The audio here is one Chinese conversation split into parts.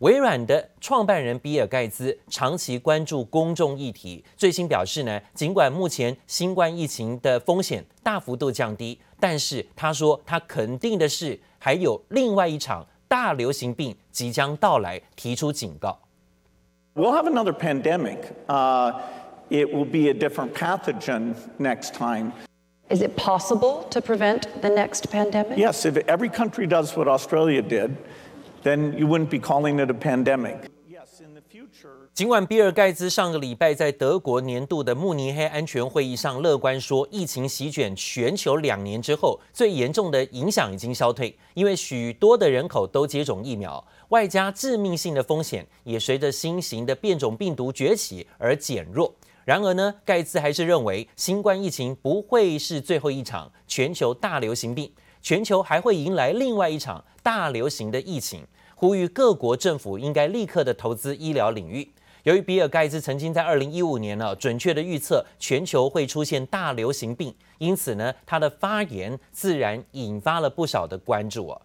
微软的创办人比尔盖茨长期关注公众议题，最新表示呢，尽管目前新冠疫情的风险大幅度降低，但是他说他肯定的是，还有另外一场大流行病即将到来，提出警告。We'll have another pandemic. Uh, it will be a different pathogen next time. Is it possible to prevent the next pandemic? Yes, if every country does what Australia did. Then you wouldn't be calling it a pandemic. 尽管比尔盖茨上个礼拜在德国年度的慕尼黑安全会议上乐观说，疫情席卷全球两年之后，最严重的影响已经消退，因为许多的人口都接种疫苗，外加致命性的风险也随着新型的变种病毒崛起而减弱。然而呢，盖茨还是认为新冠疫情不会是最后一场全球大流行病。全球还会迎来另外一场大流行的疫情，呼吁各国政府应该立刻的投资医疗领域。由于比尔盖茨曾经在二零一五年呢准确的预测全球会出现大流行病，因此呢他的发言自然引发了不少的关注啊。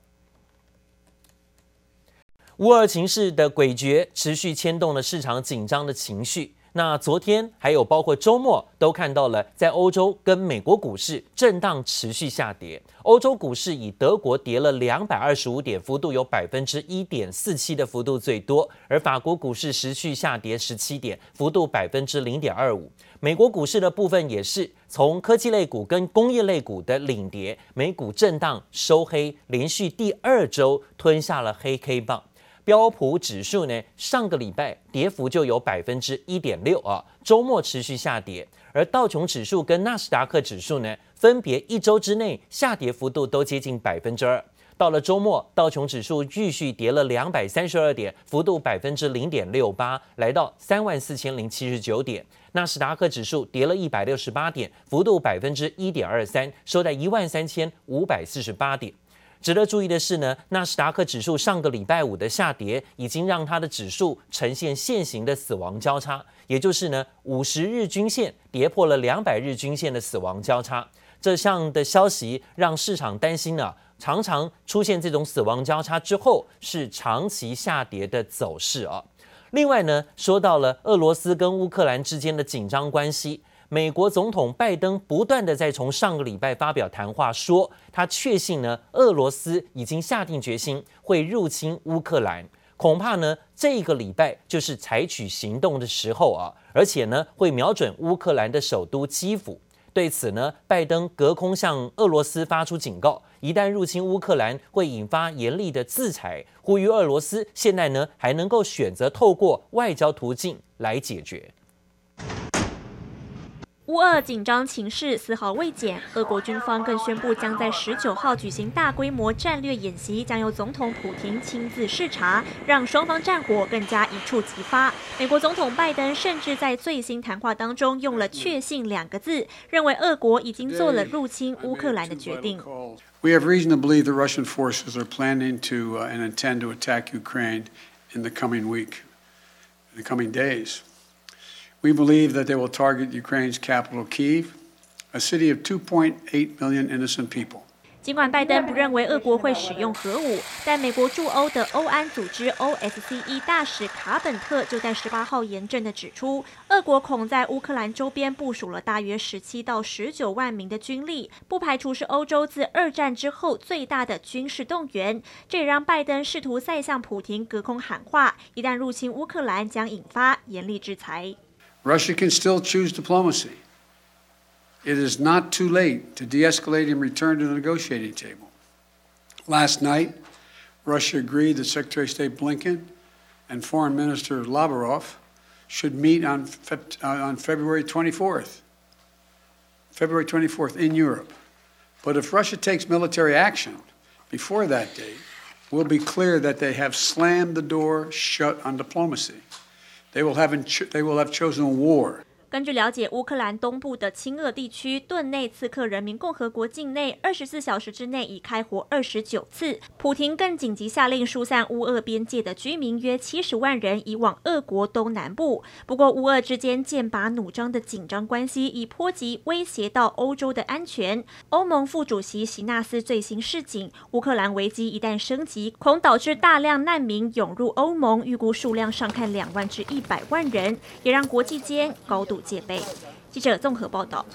乌俄情势的诡谲持续牵动了市场紧张的情绪。那昨天还有包括周末都看到了，在欧洲跟美国股市震荡持续下跌。欧洲股市以德国跌了两百二十五点，幅度有百分之一点四七的幅度最多；而法国股市持续下跌十七点，幅度百分之零点二五。美国股市的部分也是从科技类股跟工业类股的领跌，美股震荡收黑，连续第二周吞下了黑 K 棒。标普指数呢，上个礼拜跌幅就有百分之一点六啊，周末持续下跌。而道琼指数跟纳斯达克指数呢，分别一周之内下跌幅度都接近百分之二。到了周末，道琼指数继续跌了两百三十二点，幅度百分之零点六八，来到三万四千零七十九点。纳斯达克指数跌了一百六十八点，幅度百分之一点二三，收在一万三千五百四十八点。值得注意的是呢，纳斯达克指数上个礼拜五的下跌，已经让它的指数呈现现行的死亡交叉，也就是呢，五十日均线跌破了两百日均线的死亡交叉。这项的消息让市场担心呢，常常出现这种死亡交叉之后是长期下跌的走势啊。另外呢，说到了俄罗斯跟乌克兰之间的紧张关系。美国总统拜登不断地在从上个礼拜发表谈话，说他确信呢，俄罗斯已经下定决心会入侵乌克兰，恐怕呢这个礼拜就是采取行动的时候啊，而且呢会瞄准乌克兰的首都基辅。对此呢，拜登隔空向俄罗斯发出警告，一旦入侵乌克兰会引发严厉的制裁，呼吁俄罗斯现在呢还能够选择透过外交途径来解决。乌俄紧张情势丝毫未减，俄国军方更宣布将在十九号举行大规模战略演习，将由总统普廷亲自视察，让双方战火更加一触即发。美国总统拜登甚至在最新谈话当中用了“确信”两个字，认为俄国已经做了入侵乌克兰的决定。We have reason to believe the Russian forces are planning to and intend to attack Ukraine in the coming week, in the coming days. We believe that they will target Ukraine's capital, Kyiv, a city of 2.8 million innocent people. 尽管拜登不认为俄国会使用核武，但美国驻欧的欧安组织 OSCE 大使卡本特就在十八号严正地指出，俄国恐在乌克兰周边部署了大约十七到十九万名的军力，不排除是欧洲自二战之后最大的军事动员。这也让拜登试图再向普廷隔空喊话：一旦入侵乌克兰，将引发严厉制裁。Russia can still choose diplomacy. It is not too late to de-escalate and return to the negotiating table. Last night, Russia agreed that Secretary of State Blinken and Foreign Minister Lavrov should meet on, uh, on February 24th. February 24th in Europe. But if Russia takes military action before that date, we'll be clear that they have slammed the door shut on diplomacy. They will have, they will have chosen a war. 根据了解，乌克兰东部的亲俄地区顿内茨克人民共和国境内，二十四小时之内已开火二十九次。普廷更紧急下令疏散乌俄边界的居民约七十万人，移往俄国东南部。不过，乌俄之间剑拔弩张的紧张关系已波及威胁到欧洲的安全。欧盟副主席席纳斯最新示警，乌克兰危机一旦升级，恐导致大量难民涌入欧盟，预估数量上看两万至一百万人，也让国际间高度戒备。记者综合报道。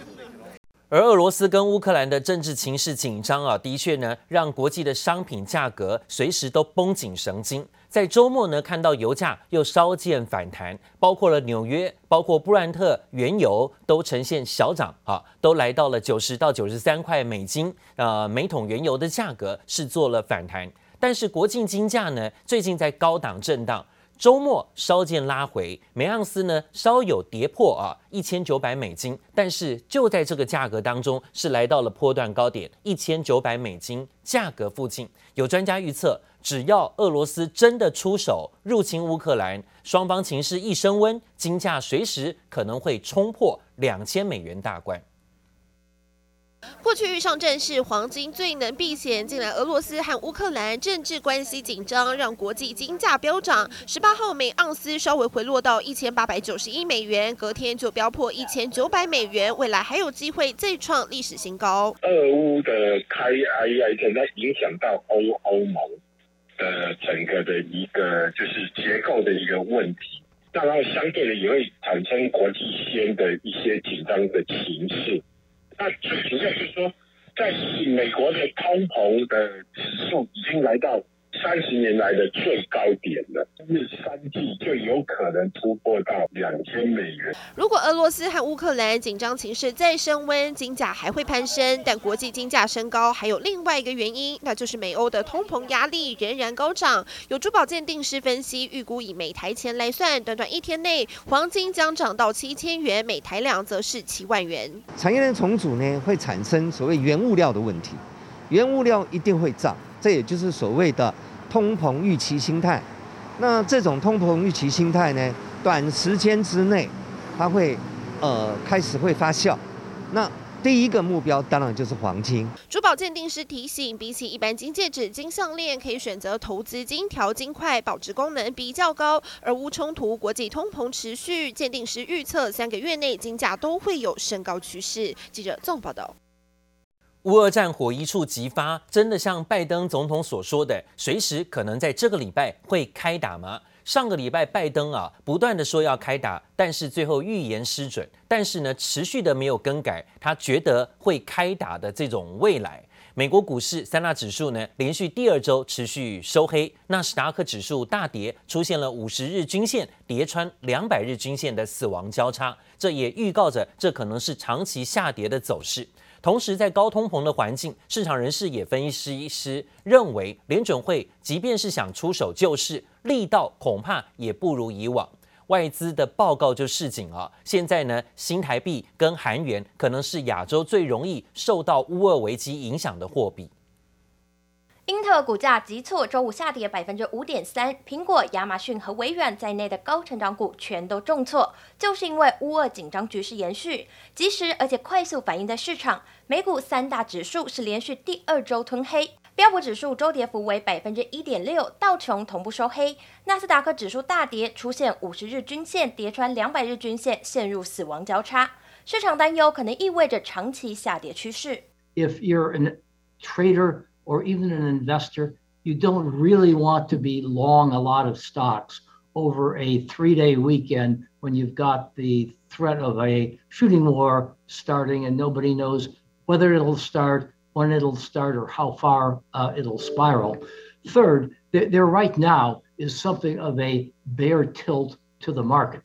而俄罗斯跟乌克兰的政治情势紧张啊，的确呢，让国际的商品价格随时都绷紧神经。在周末呢，看到油价又稍见反弹，包括了纽约，包括布兰特原油都呈现小涨啊，都来到了九十到九十三块美金，呃，每桶原油的价格是做了反弹。但是国际金价呢，最近在高档震荡。周末稍见拉回，每盎司呢稍有跌破啊一千九百美金，但是就在这个价格当中是来到了波段高点一千九百美金价格附近。有专家预测，只要俄罗斯真的出手入侵乌克兰，双方情势一升温，金价随时可能会冲破两千美元大关。过去遇上战事，黄金最能避险。近来俄罗斯和乌克兰政治关系紧张，让国际金价飙涨。十八号每盎司稍微回落到一千八百九十一美元，隔天就飙破一千九百美元，未来还有机会再创历史新高。俄乌的开战，现在影响到欧欧盟的整个的一个就是结构的一个问题，当然相对的也会产生国际间的一些紧张的情势。那最主要是说，在美国的通膨的指数已经来到三十年来的最高点了，日三季就有可能突破到两千美元。如果俄罗斯和乌克兰紧张情势再升温，金价还会攀升。但国际金价升高还有另外一个原因，那就是美欧的通膨压力仍然高涨。有珠宝鉴定师分析，预估以每台钱来算，短短一天内，黄金将涨到七千元，每台两则是七万元。产业链重组呢，会产生所谓原物料的问题，原物料一定会涨，这也就是所谓的。通膨预期心态，那这种通膨预期心态呢，短时间之内，它会呃开始会发酵。那第一个目标当然就是黄金。珠宝鉴定师提醒，比起一般金戒指、金项链，可以选择投资金条、金块，保值功能比较高。而无冲突，国际通膨持续，鉴定师预测三个月内金价都会有升高趋势。记者纵报道。乌俄战火一触即发，真的像拜登总统所说的，随时可能在这个礼拜会开打吗？上个礼拜拜登啊不断的说要开打，但是最后预言失准，但是呢持续的没有更改他觉得会开打的这种未来。美国股市三大指数呢连续第二周持续收黑，纳斯达克指数大跌，出现了五十日均线跌穿两百日均线的死亡交叉，这也预告着这可能是长期下跌的走势。同时，在高通膨的环境，市场人士也分析师认为，联准会即便是想出手救市，力道恐怕也不如以往。外资的报告就示警啊，现在呢，新台币跟韩元可能是亚洲最容易受到乌俄危机影响的货币。英特尔股价急挫，周五下跌百分之五点三。苹果、亚马逊和微软在内的高成长股全都重挫，就是因为乌俄紧张局势延续，及时而且快速反应在市场。美股三大指数是连续第二周吞黑，标普指数周跌幅为百分之一点六，道琼同步收黑，纳斯达克指数大跌，出现五十日均线跌穿两百日均线，陷入死亡交叉。市场担忧可能意味着长期下跌趋势。If you're a trader or even an investor, you don't really want to be long a lot of stocks over a three day weekend when you've got the threat of a shooting war starting and nobody knows whether it'll start, when it'll start, or how far uh, it'll spiral. Third, there right now is something of a bear tilt to the market.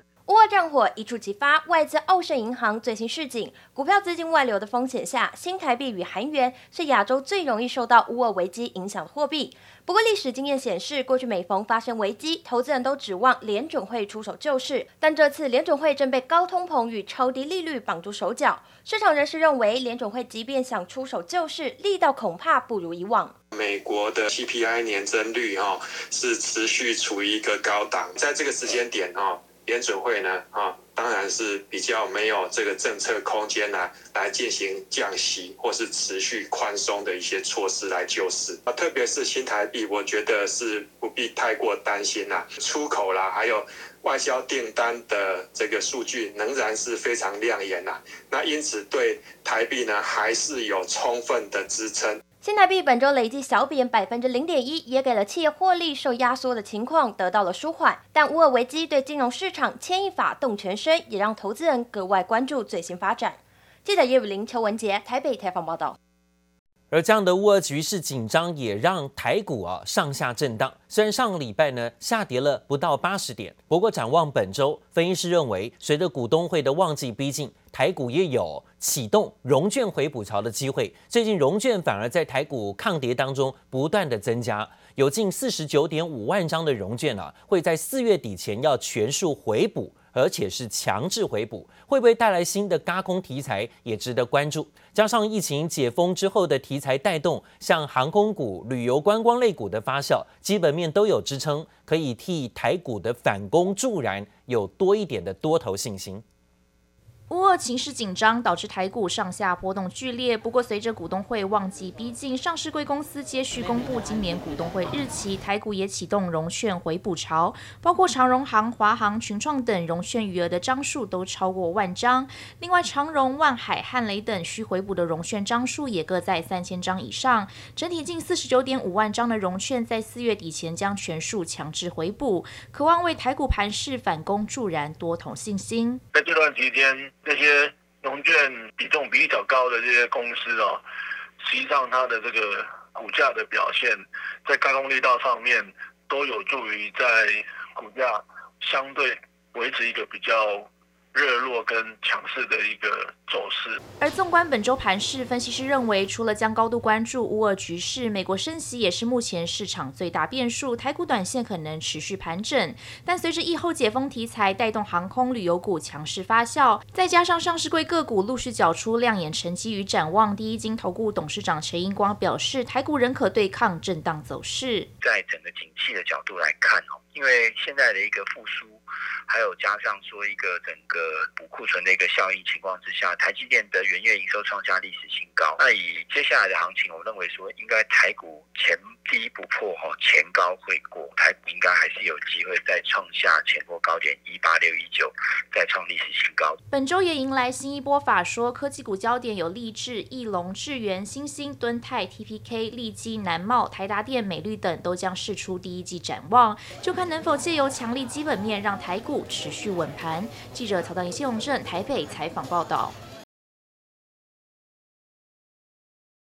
乌俄战火一触即发，外资澳盛银行最新示警，股票资金外流的风险下，新台币与韩元是亚洲最容易受到乌俄危机影响的货币。不过，历史经验显示，过去每逢发生危机，投资人都指望联准会出手救市，但这次联准会正被高通膨与超低利率绑住手脚。市场人士认为，联准会即便想出手救市，力道恐怕不如以往。美国的 CPI 年增率哈是持续处于一个高档，在这个时间点哈。联准会呢，啊，当然是比较没有这个政策空间来来进行降息或是持续宽松的一些措施来救市。啊，特别是新台币，我觉得是不必太过担心啦，出口啦，还有外销订单的这个数据仍然是非常亮眼呐，那因此对台币呢还是有充分的支撑。新台币本周累计小贬百分之零点一，也给了企业获利受压缩的情况得到了舒缓。但乌尔危机对金融市场牵一发动全身，也让投资人格外关注最新发展。记者叶武林、邱文杰台北采访报道。而这样的乌俄局势紧张，也让台股啊上下震荡。虽然上个礼拜呢下跌了不到八十点，不过展望本周，分析师认为，随着股东会的旺季逼近，台股也有启动融券回补潮的机会。最近融券反而在台股抗跌当中不断的增加，有近四十九点五万张的融券啊，会在四月底前要全数回补。而且是强制回补，会不会带来新的嘎空题材，也值得关注。加上疫情解封之后的题材带动，像航空股、旅游观光类股的发酵，基本面都有支撑，可以替台股的反攻助燃，有多一点的多头信心。乌俄情势紧张，导致台股上下波动剧烈。不过，随着股东会旺季逼近，上市贵公司接续公布今年股东会日期，台股也启动融券回补潮，包括长荣行、华航、群创等融券余额的张数都超过万张。另外，长荣、万海、汉磊等需回补的融券张数也各在三千张以上。整体近四十九点五万张的融券，在四月底前将全数强制回补，渴望为台股盘势反攻助燃多头信心。在这段期间。那些融券比重比较高的这些公司哦，实际上它的这个股价的表现，在开通力道上面都有助于在股价相对维持一个比较。热络跟强势的一个走势。而纵观本周盘市，分析师认为，除了将高度关注乌俄局势，美国升息也是目前市场最大变数。台股短线可能持续盘整，但随着疫后解封题材带动航空旅游股强势发酵，再加上上市柜个股陆续缴出亮眼成绩与展望，第一金投顾董事长陈英光表示，台股仍可对抗震荡走势。在整个景气的角度来看哦，因为现在的一个复苏。还有加上说一个整个补库存的一个效应情况之下，台积电的元月营收创下历史新高。那以接下来的行情，我认为说应该台股前低不破哈，前高会过，台股应该还是有机会再创下前波高点一八六一九，再创历史新高。本周也迎来新一波法说，科技股焦点有力智、义隆、智源、新兴、敦泰、TPK、利基、南茂、台达电、美律等都将释出第一季展望，就看能否借由强力基本面让台股持续稳盘。记者曹道仪、谢永正台北采访报道。